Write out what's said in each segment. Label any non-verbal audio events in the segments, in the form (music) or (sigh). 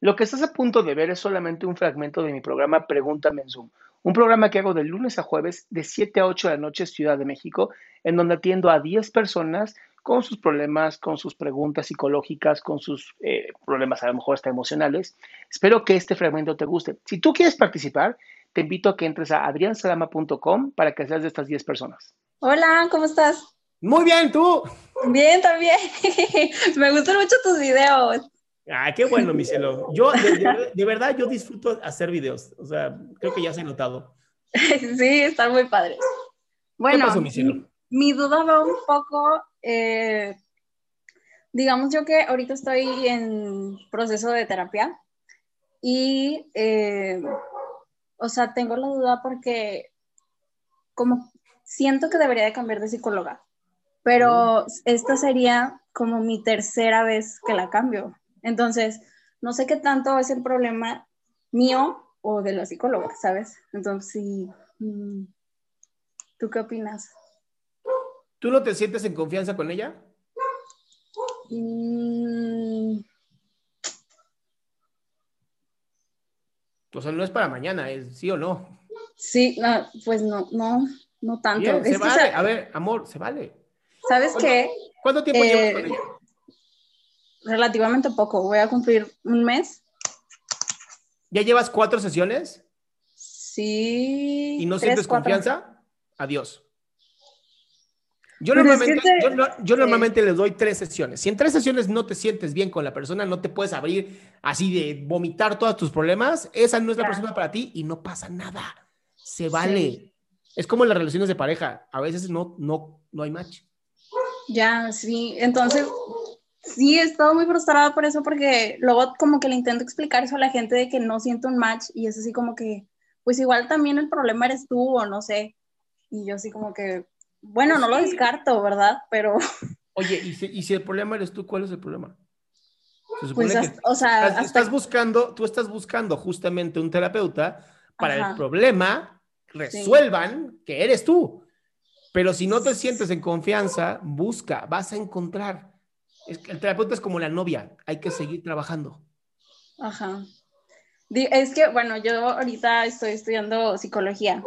Lo que estás a punto de ver es solamente un fragmento de mi programa Pregúntame en Zoom, un programa que hago de lunes a jueves de 7 a 8 de la noche Ciudad de México, en donde atiendo a 10 personas con sus problemas, con sus preguntas psicológicas, con sus eh, problemas a lo mejor hasta emocionales. Espero que este fragmento te guste. Si tú quieres participar, te invito a que entres a adriansalama.com para que seas de estas 10 personas. Hola, ¿cómo estás? Muy bien, ¿tú? Bien, también. (laughs) Me gustan mucho tus videos. Ah, qué bueno, mi cielo. Yo, de, de- de verdad, yo disfruto hacer videos. O sea, creo que ya se ha notado. (laughs) Sí, están muy padres. Bueno, pasó, mi cielo? mi duda va un poco, eh, digamos yo que ahorita estoy en proceso de terapia y, eh, o sea, tengo la duda porque como siento que debería de cambiar de psicóloga, pero esta sería como mi tercera vez que la cambio. Entonces, no sé qué tanto es el problema mío o de la psicóloga, ¿sabes? Entonces, sí, mm, ¿tú qué opinas? ¿Tú no te sientes en confianza con ella? Mm, O sea, no es para mañana, es sí o no. sí, no, pues no, no, no tanto. Bien, se que, vale. A ver, amor, se vale. ¿Sabes ¿Cuándo- qué? ¿Cuánto tiempo Eh, llevas con ella? Relativamente poco, voy a cumplir un mes. ¿Ya llevas cuatro sesiones Sí. y no tres, sientes cuatro. confianza? Adiós. Yo Pero es normalmente, que te- yo, no- yo sí. normalmente les doy tres sesiones. Si en tres sesiones no te sientes bien con la persona, no te puedes abrir así de vomitar todos tus problemas, esa no es la persona para ti y no pasa nada. Se vale. Es como las relaciones de pareja. A veces no, no, no hay match. Ya, sí. Entonces, sí, he estado muy frustrada por eso porque luego como que le intento explicar eso a la gente de que no siento un match y es así como que, pues igual también el problema eres tú o no sé. Y yo así como que, bueno, no lo descarto, ¿verdad? Pero, Oye, y si, y si el problema eres tú, ¿cuál es el problema? Se pues, que o sea, estás, hasta... buscando, tú estás buscando justamente un terapeuta para el Ajá. problema, resuelvan que eres tú. Pero si no te sientes en confianza, busca, vas a encontrar. Es que el terapeuta es como la novia, hay que seguir trabajando. Ajá. Es que, bueno, yo ahorita estoy estudiando psicología,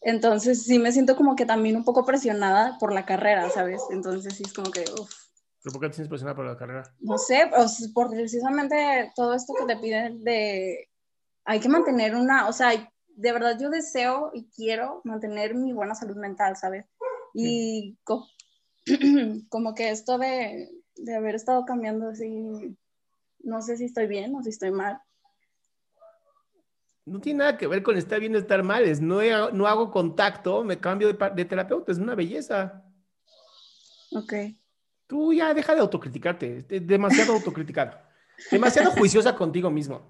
entonces sí me siento como que también un poco presionada por la carrera, ¿sabes? Entonces sí es como que, uf, ¿Pero por qué te sientes presionada por la carrera? no sé, sea, por precisamente todo esto que te piden de, hay que mantener una, o sea, de verdad yo deseo y quiero mantener mi buena salud mental, ¿sabes? Y co- (clears throat) como que esto de, de haber estado cambiando así, no sé si estoy bien o si estoy mal. No tiene nada que ver con estar bien o estar mal, es no, he- no hago contacto, me cambio de, terapeuta, es una belleza. Ok. Tú ya deja de autocriticarte, demasiado autocriticado, demasiado juiciosa contigo mismo.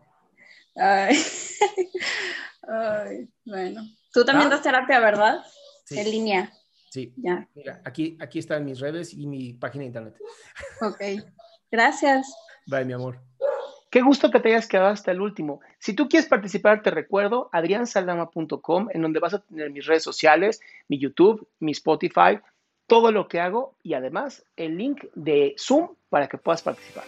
Ay. (laughs) Ay, bueno. Tú también ¿Ah? das terapia, ¿verdad? Sí. En línea. Sí, Ya. mira, aquí, aquí están mis redes y mi página de internet. Ok. Gracias. Bye, mi amor. Qué gusto que te hayas quedado hasta el último. Si tú quieres participar, te recuerdo adriansaldama.com, en donde vas a tener mis redes sociales, mi YouTube, mi Spotify, todo lo que hago y además el link de Zoom para que puedas participar.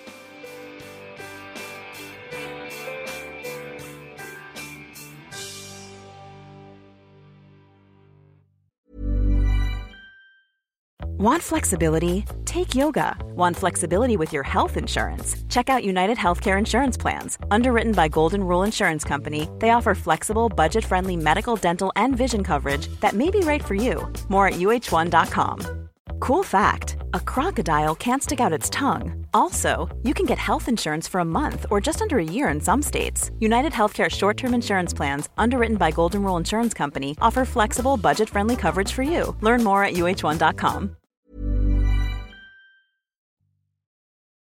Want flexibility? Take yoga. Want flexibility with your health insurance? Check out United Healthcare Insurance Plans. Underwritten by Golden Rule Insurance Company, they offer flexible, budget friendly medical, dental, and vision coverage that may be right for you. More at uh1.com. Cool fact a crocodile can't stick out its tongue. Also, you can get health insurance for a month or just under a year in some states. United Healthcare short term insurance plans, underwritten by Golden Rule Insurance Company, offer flexible, budget friendly coverage for you. Learn more at uh1.com.